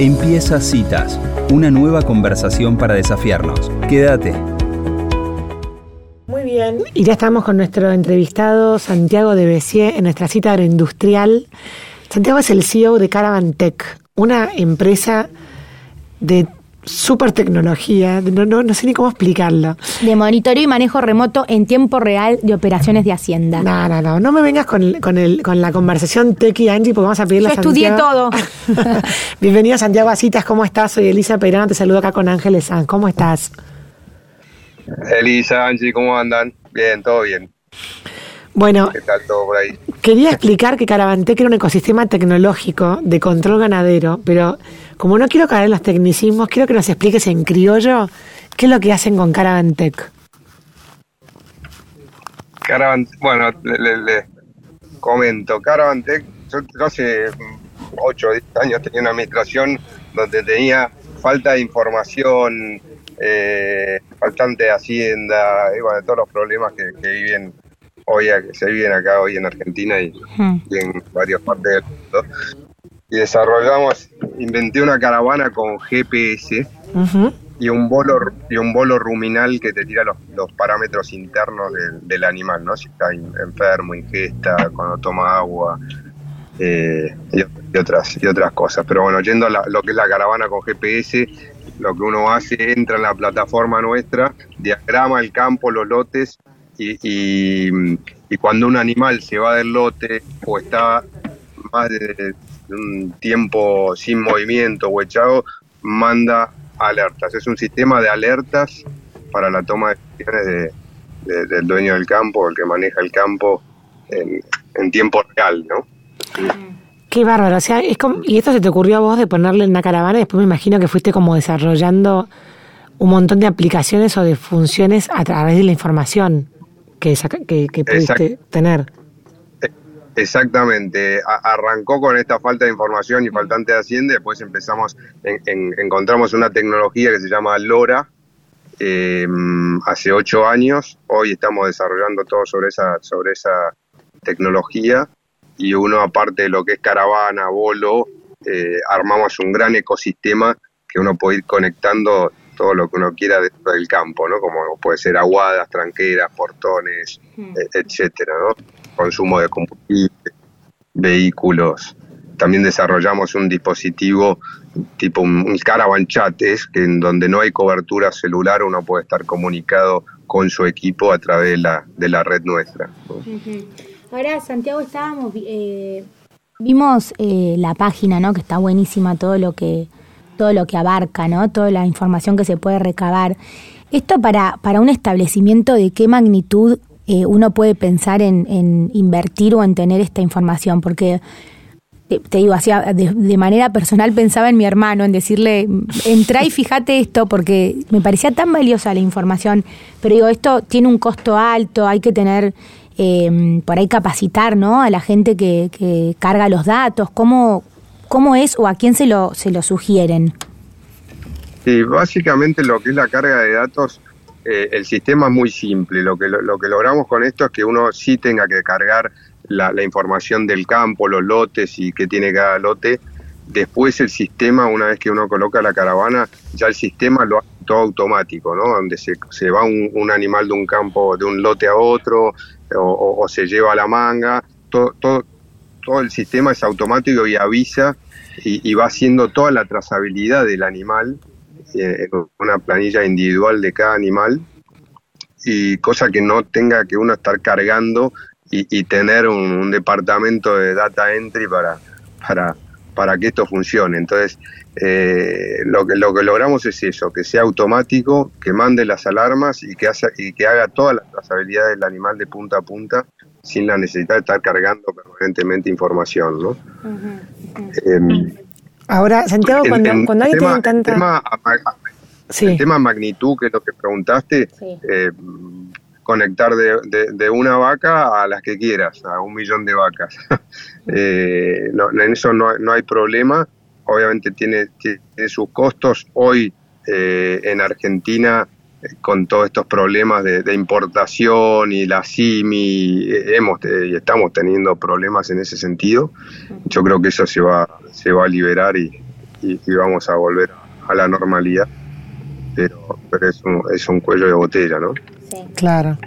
Empieza Citas, una nueva conversación para desafiarnos. Quédate. Muy bien, y ya estamos con nuestro entrevistado Santiago de Bessier en nuestra cita agroindustrial. Santiago es el CEO de Caravan Tech, una empresa de super tecnología, no, no, no sé ni cómo explicarlo. De monitoreo y manejo remoto en tiempo real de operaciones de Hacienda. No, no, no, no me vengas con, con, el, con la conversación Tech y Angie porque vamos a pedirle Yo a estudié Santiago. todo. Bienvenido Santiago a Citas, ¿cómo estás? Soy Elisa Peirano, te saludo acá con Ángeles Sanz, ¿cómo estás? Elisa, Angie, ¿cómo andan? Bien, todo bien. Bueno, ¿Qué tal todo por ahí? quería explicar que Caravantec era un ecosistema tecnológico de control ganadero, pero como no quiero caer en los tecnicismos, quiero que nos expliques en criollo qué es lo que hacen con Caravantec. Caravan, bueno, le, le- le comento, Caravantec, yo, yo hace 8 o 10 años tenía una administración donde tenía falta de información, eh, faltante de hacienda, y bueno, todos los problemas que, que viven hoy, que se viven acá hoy en Argentina y, Hmm. y en varias partes del mundo. Y desarrollamos, inventé una caravana con GPS, y un bolo y un bolo ruminal que te tira los, los parámetros internos del, del animal, ¿no? Si está enfermo, ingesta, cuando toma agua eh, y, y otras y otras cosas. Pero bueno, yendo a la- lo que es la caravana con GPS, lo que uno hace entra en la plataforma nuestra, diagrama el campo, los lotes y, y- y cuando un animal se va del lote o está más de un tiempo sin movimiento o echado, manda alertas. Es un sistema de alertas para la toma de decisiones de- de- del dueño del campo, el que maneja el campo en, en tiempo real, ¿no? Qué bárbaro, o sea, es como- y esto se te ocurrió a vos de ponerle en una caravana y después me imagino que fuiste como desarrollando un montón de aplicaciones o de funciones a través de la información que, saca- que, que pudiste Exacto. tener. Exactamente, A- arrancó con esta falta de información y faltante de hacienda, después empezamos, en- en- encontramos una tecnología que se llama LoRa, eh, hace ocho años, hoy estamos desarrollando todo sobre esa, sobre esa tecnología, y uno aparte de lo que es caravana, bolo, eh, armamos un gran ecosistema que uno puede ir conectando todo lo que uno quiera dentro del campo, ¿no? Como puede ser aguadas, tranqueras, portones, e- etcétera, ¿no? Consumo de combustible, vehículos. También desarrollamos un dispositivo tipo un, un caravan chat, es que en donde no hay cobertura celular uno puede estar comunicado con su equipo a través de la, de la red nuestra. Ahora, Santiago, estábamos, eh, vimos eh, la página, ¿no? Que está buenísima, todo lo que, todo lo que abarca, ¿no? Toda la información que se puede recabar. Esto para, para un establecimiento de qué magnitud eh, uno puede pensar en, en invertir o en tener esta información, porque te, te digo, hacía de, manera personal pensaba en mi hermano, en decirle, entra y fíjate esto, porque me parecía tan valiosa la información, pero digo, esto tiene un costo alto, hay que tener, eh, por ahí capacitar, ¿no? A la gente que, que carga los datos, ¿cómo, cómo es o a quién se lo, se lo sugieren? Sí, básicamente lo que es la carga de datos, eh, el sistema es muy simple. Lo que, lo, que logramos con esto es que uno sí tenga que cargar la, la información del campo, los lotes y qué tiene cada lote. Después el sistema, una vez que uno coloca la caravana, ya el sistema lo hace todo automático, ¿no? Donde se, se va un, un animal de un campo, de un lote a otro, o, o- o se lleva la manga, todo, todo, todo el sistema es automático y avisa y, y va haciendo toda la trazabilidad del animal una planilla individual de cada animal y cosa que no tenga que uno estar cargando y, y tener un, un departamento de data entry para, para, para que esto funcione. Entonces, eh, lo, que, lo que logramos es eso, que sea automático, que mande las alarmas y que, hace, y que haga toda la trazabilidad del animal de punta a punta sin la necesidad de estar cargando permanentemente información. ¿no? Em, Ahora, Santiago, el- cuando, el cuando alguien tema- tiene tanta... tema, sí. el tema magnitud, que es lo que preguntaste, Sí. eh, conectar de, de- de una vaca a las que quieras, a un millón de vacas. Eh, no, en eso no, no hay problema. Obviamente tiene, tiene sus costos. Hoy eh, en Argentina, con todos estos problemas de, de importación y la CIMI, eh, hemos eh, y estamos teniendo problemas en ese sentido. Yo creo que eso se va, se va a liberar y, y, vamos a volver a la normalidad. Pero, pero es, un, es un cuello de botella, ¿no? Sí. Claro.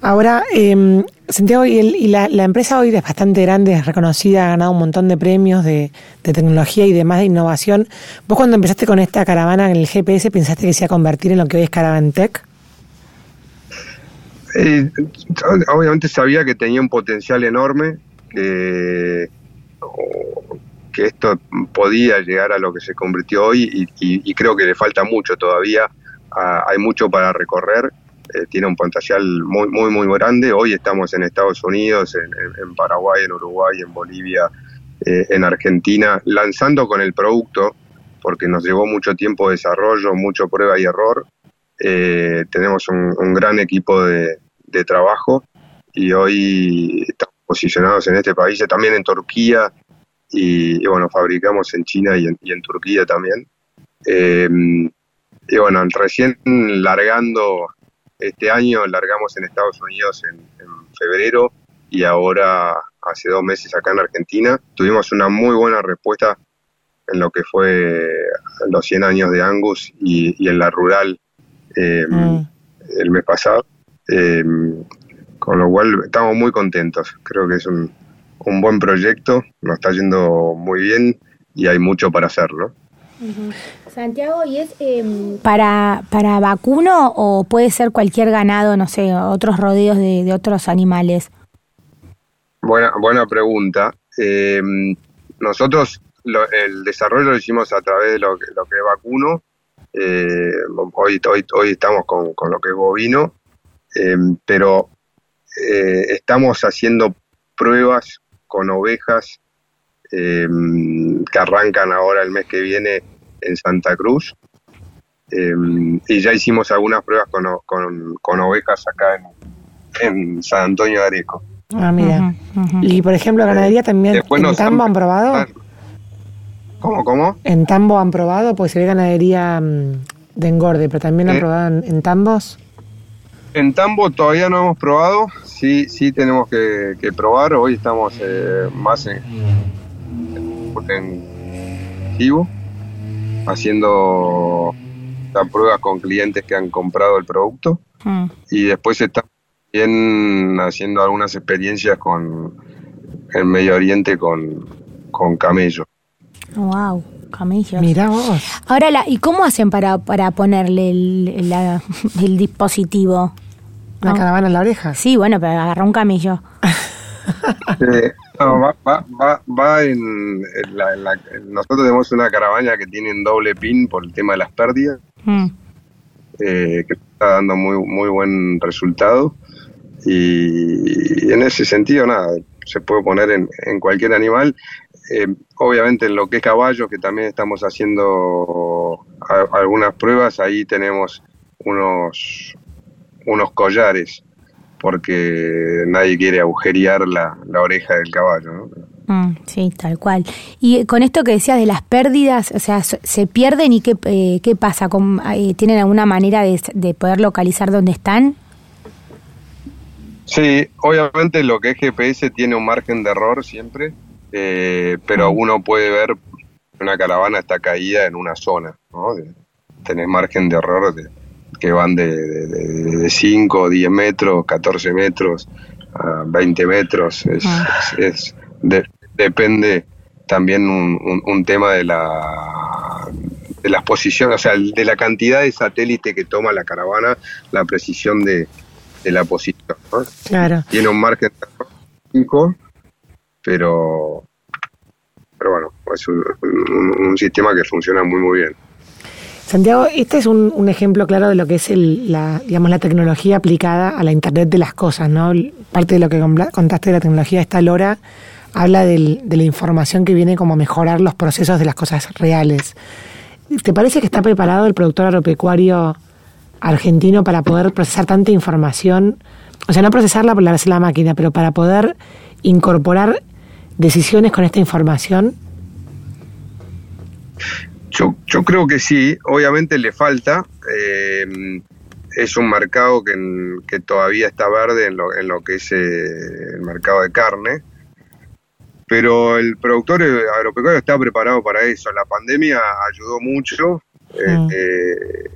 Ahora, eh, Santiago, y, la, empresa hoy es bastante grande, es reconocida, ha ganado un montón de premios de, tecnología y demás de innovación. ¿Vos cuando empezaste con esta caravana en el GPS pensaste que se iba a convertir en lo que hoy es Caravantec? Eh, obviamente sabía que tenía un potencial enorme, que, que esto podía llegar a lo que se convirtió hoy y, creo que le falta mucho todavía. Ah, hay mucho para recorrer eh, tiene un potencial muy, muy, muy grande. Hoy estamos en Estados Unidos, en, Paraguay, en Uruguay, en Bolivia, eh, en Argentina, lanzando con el producto, porque nos llevó mucho tiempo de desarrollo, mucho prueba y error. Eh, tenemos un, gran equipo de, trabajo y hoy estamos posicionados en este país, también en Turquía, y, bueno, fabricamos en China y en, Turquía también. y bueno, recién largando este año largamos en Estados Unidos en, febrero y ahora hace dos meses acá en Argentina. Tuvimos una muy buena respuesta en lo que fue los 100 años de Angus y, en la rural mm. el mes pasado. Em, con lo cual estamos muy contentos. Creo que es un, un buen proyecto, nos está yendo muy bien y hay mucho para hacer, ¿no? Santiago, ¿y es em, para, para vacuno o puede ser cualquier ganado, no sé, otros rodeos de, otros animales? Buena, buena pregunta. Em, nosotros el desarrollo lo hicimos a través de lo, lo que es vacuno. Eh, hoy, hoy, hoy estamos con, con lo que es bovino, em, pero eh, estamos haciendo pruebas con ovejas que arrancan ahora el mes que viene en Santa Cruz. Em, y ya hicimos algunas pruebas con, con, ovejas acá en, San Antonio de Areco. Ah, mira. Y por ejemplo, ganadería también. ¿En Tambo han probado? ¿Cómo, cómo? ¿En Tambo han probado? Pues se ve ganadería mm, de engorde, pero también han eh, probado en, Tambos. En Tambo todavía no hemos probado, sí, sí tenemos que, probar. Hoy estamos eh, más en, en vivo haciendo la prueba con clientes que han comprado el producto mm. y después estamos también haciendo algunas experiencias con el Medio Oriente con, con camellos. Wow, camellos. Mira vos. Ahora, la, ¿y cómo hacen para, para ponerle el, el dispositivo? ¿La caravana en la oreja? Sí, bueno, pero agarra un camello. Eh, va, va, va, en, la, Nosotros tenemos una caravana que tiene doble pin por el tema de las pérdidas, mm. eh, que está dando muy, muy buen resultado. Y, en ese sentido, nada, se puede poner en, en cualquier animal. Eh, obviamente en lo que es caballo, que también estamos haciendo algunas pruebas, ahí tenemos unos, unos collares porque nadie quiere agujerear la, oreja del caballo. ¿no? Mm, sí, tal cual. Y con esto que decías de las pérdidas, o sea, ¿se pierden y qué, eh, qué pasa? Eh, ¿Tienen alguna manera de, poder localizar dónde están? Sí, obviamente lo que es GPS tiene un margen de error siempre, eh, pero mm. uno puede ver una caravana está caída en una zona, ¿no? tenés margen de error de, que van de, 5, 10 metros, 14 metros, a 20 metros. Es, ah. depende también un, tema de la de las posiciones, o sea, de la cantidad de satélite que toma la caravana, la precisión de, la posición. Claro. Tiene un margen 5, pero, pero bueno, es un sistema que funciona muy, muy bien. Santiago, este es un, ejemplo claro de lo que es la, digamos, la tecnología aplicada a la Internet de las cosas, ¿no? Parte de lo que contaste de la tecnología, esta Lora habla de la información que viene como a mejorar los procesos de las cosas reales. ¿Te parece que está preparado el productor agropecuario argentino para poder procesar tanta información? O sea, no procesarla por la, la máquina, pero para poder incorporar decisiones con esta información? Yo, yo creo que sí, obviamente le falta. Eh, es un mercado que, que, todavía está verde en lo, en lo que es eh, el mercado de carne. pero el productor agropecuario está preparado para eso. La pandemia ayudó mucho. Eh, Mm. eh,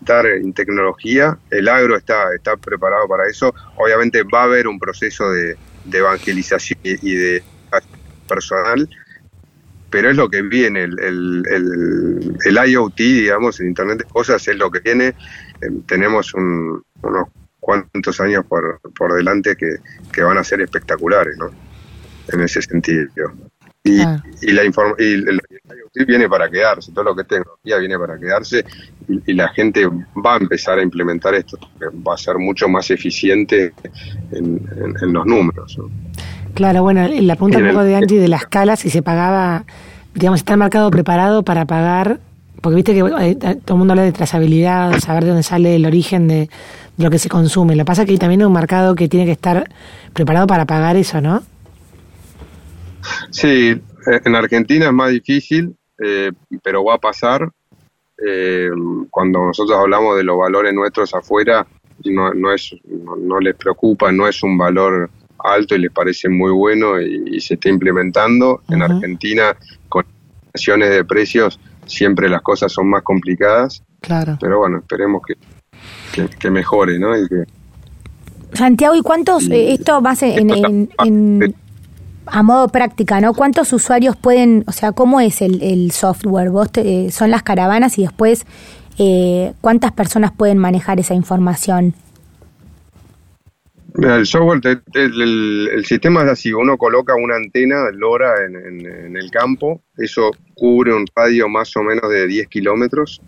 estar en tecnología, el agro está, está preparado para eso. Obviamente va a haber un proceso de, de evangelización y y de personal, pero es lo que viene, el, el, el, el IoT, digamos, el Internet de Cosas es lo que viene. Eh, tenemos un- unos cuantos años por, por delante que, que van a ser espectaculares, ¿no? En ese sentido. Y, y la inform- y el, IoT viene para quedarse, todo lo que es tecnología viene para quedarse y, y la gente va a empezar a implementar esto, va a ser mucho más eficiente en, en- en los números. ¿no? Claro, bueno, la pregunta un el- poco de Angie de la escala, si se pagaba, digamos, está el mercado preparado para pagar, porque viste que eh, todo el mundo habla de trazabilidad, de saber de dónde sale el origen de, de lo que se consume. Lo que pasa es que hay también un mercado que tiene que estar preparado para pagar eso, ¿no? Sí, eh, en Argentina es más difícil, eh, pero va a pasar. Eh, cuando nosotros hablamos de los valores nuestros afuera, no, no, es, no, no les preocupa, no es un valor alto y les parece muy bueno y, y se está implementando. En. Argentina, con acciones de precios, siempre las cosas son más complicadas, Claro. pero bueno, esperemos que, que, que mejore, ¿no? Y que, Santiago, ¿y cuántos, eh, esto más en, en- en- a modo práctica, ¿no? ¿Cuántos usuarios pueden, o sea, cómo es el, el software? Vos te- eh, son las caravanas y después, eh, ¿cuántas personas pueden manejar esa información? El software, el, el sistema es así, uno coloca una antena LoRa en, en- en el campo, eso cubre un radio más o menos de 10 kilómetros,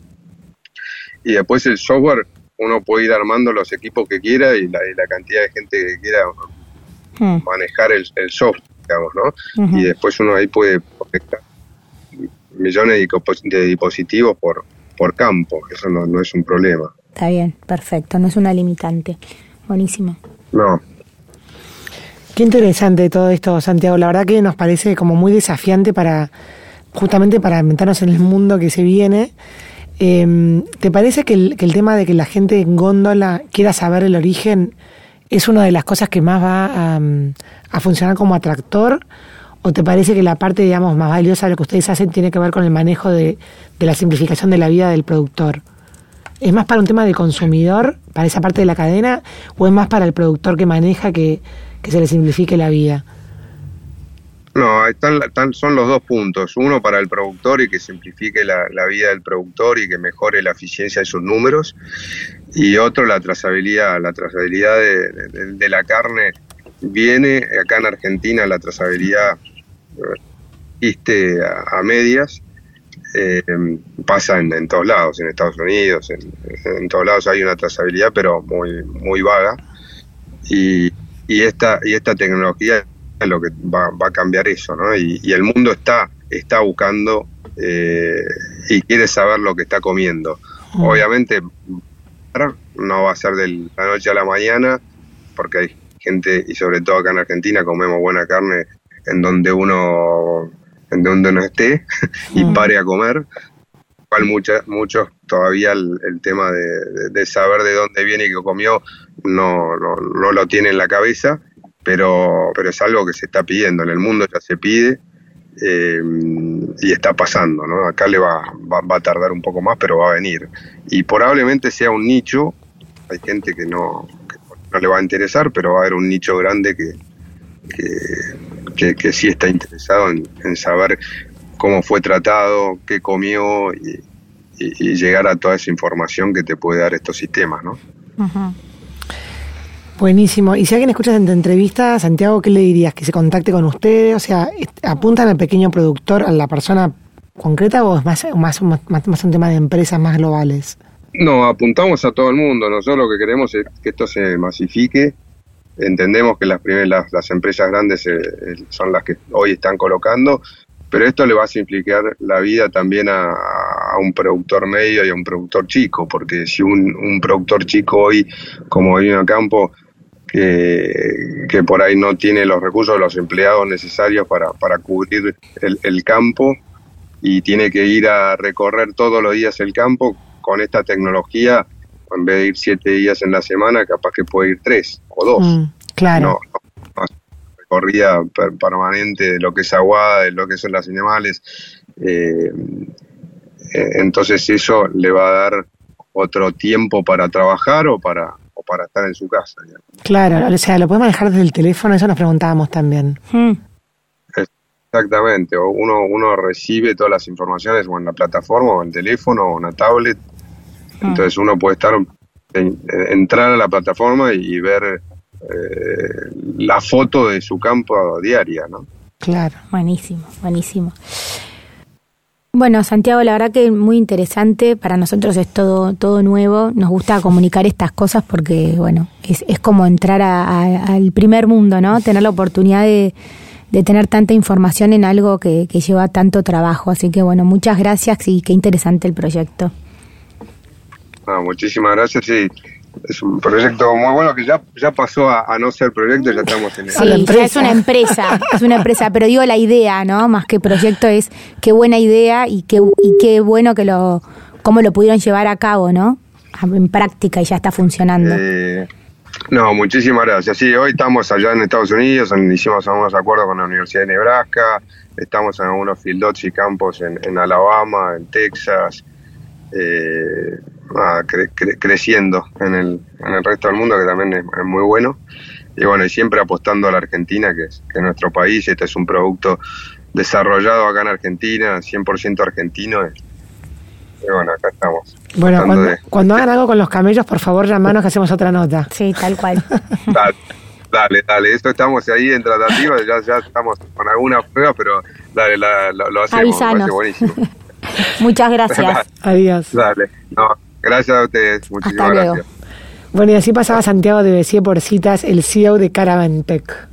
y después el software, uno puede ir armando los equipos que quiera y la, y la cantidad de gente que quiera Hmm, manejar el, el software, digamos, ¿no? Y después uno ahí puede conectar millones de dispositivos por, por campo, eso no, no es un problema. Está bien, perfecto, no es una limitante. Buenísimo. No, Qué interesante todo esto, Santiago. La verdad que nos parece como muy desafiante para, justamente para meternos en el mundo que se viene. Eh, ¿Te parece que el, que el tema de que la gente en góndola quiera saber el origen es una de las cosas que más va a, mm, funcionar como atractor? ¿O te parece que la parte, digamos, más valiosa de lo que ustedes hacen tiene que ver con el manejo de la simplificación de la vida del productor? ¿Es más para un tema de consumidor, para esa parte de la cadena, o es más para el productor que maneja que, que se le simplifique la vida? No, están, están- son los dos puntos. Uno para el productor y que simplifique la, vida del productor y que mejore la eficiencia de sus números. Y otro, la trazabilidad. La trazabilidad de, de- la carne viene, acá en Argentina la trazabilidad eh, a medias. Eh, pasa en, en todos lados, en Estados Unidos, en, en todos lados hay una trazabilidad, pero muy, muy vaga. Y, y esta, y esta tecnología es lo que va, va a cambiar eso, ¿no? Y, y el mundo está, está buscando eh, y quiere saber lo que está comiendo. Mm. Obviamente no va a ser de la noche a la mañana, porque hay gente, y sobre todo acá en Argentina, comemos buena carne en donde uno, en donde uno esté y Mm. pare a comer. Cual muchas, muchos todavía el, el tema de, de- de saber de dónde viene y qué comió no, no, no lo tiene en la cabeza, pero, pero es algo que se está pidiendo, en el mundo ya se pide eh, y está pasando, ¿no? Acá le va, va, va a tardar un poco más, pero va a venir. Y probablemente sea un nicho, hay gente que no, que no le va a interesar, pero va a haber un nicho grande que, que, que, que sí está interesado en, en saber cómo fue tratado, qué comió y, y- y llegar a toda esa información que te puede dar estos sistemas, ¿no? Ujú. Buenísimo. Y si alguien escucha esta entrevista, Santiago, ¿qué le dirías? ¿Que se contacte con ustedes? O sea, ¿apuntan al pequeño productor, a la persona concreta o es más, más, más, más un tema de empresas más globales? No, apuntamos a todo el mundo. Nosotros lo que queremos es que esto se masifique. Entendemos que las primeras, las, empresas grandes eh, eh, son las que hoy están colocando, pero esto le va a simplificar la vida también a, a un productor medio y a un productor chico, porque si un, un productor chico hoy, como vino a campo, que, que por ahí no tiene los recursos, los empleados necesarios para, para cubrir el, el campo y tiene que ir a recorrer todos los días el campo, con esta tecnología, en vez de ir siete días en la semana, capaz que puede ir tres o dos. Mm, claro. No, no, corrida permanente de lo que es aguada, de lo que son las animales. Eh, eh, entonces eso le va a dar otro tiempo para trabajar o para, o para estar en su casa. Claro, o sea, lo puede manejar desde el teléfono, eso nos preguntábamos también. Hmm. Exactamente, uno, uno recibe todas las informaciones o en la plataforma o en el teléfono o en una tablet. Entonces uno puede estar entrar a la plataforma y ver eh, la foto de su campo diaria, ¿no? Claro. Buenísimo, buenísimo. Bueno, Santiago, la verdad que muy interesante. Para nosotros es todo, todo nuevo. Nos gusta comunicar estas cosas porque, bueno, es, es como entrar al primer mundo, ¿no? Tener la oportunidad de, de tener tanta información en algo que, que, lleva tanto trabajo. Así que, bueno, muchas gracias y qué interesante el proyecto. Ah, muchísimas gracias. Sí, es un proyecto muy bueno que ya, ya pasó a, no ser proyecto, ya estamos en sí, ya es una empresa, es una empresa, pero digo la idea, ¿no? Más que proyecto es qué buena idea y qué, y qué bueno que lo, cómo lo pudieron llevar a cabo, ¿no? En práctica y ya está funcionando. Eh, no, muchísimas gracias. Sí, hoy estamos allá en Estados Unidos, hicimos algunos acuerdos con la Universidad de Nebraska, estamos en algunos field y campos en, en Alabama, en Texas, eh, creciendo en el, en el resto del mundo, que también es, muy bueno. Y bueno, y siempre apostando a la Argentina, que es, que nuestro país, este es un producto desarrollado acá en Argentina, 100% argentino. Y, bueno, acá estamos. Bueno, cuando, hagan algo con los camellos, por favor, llamanos que hacemos otra nota. Sí, tal cual. dale, dale, esto estamos ahí en tratativa, ya, ya estamos con alguna prueba, pero dale, lo, hacemos, buenísimo. Muchas gracias. Adiós. Dale, no, gracias a ustedes. Muchísimas gracias. Bueno, y así pasaba Santiago de Bessie por citas, el CEO de Caravantec.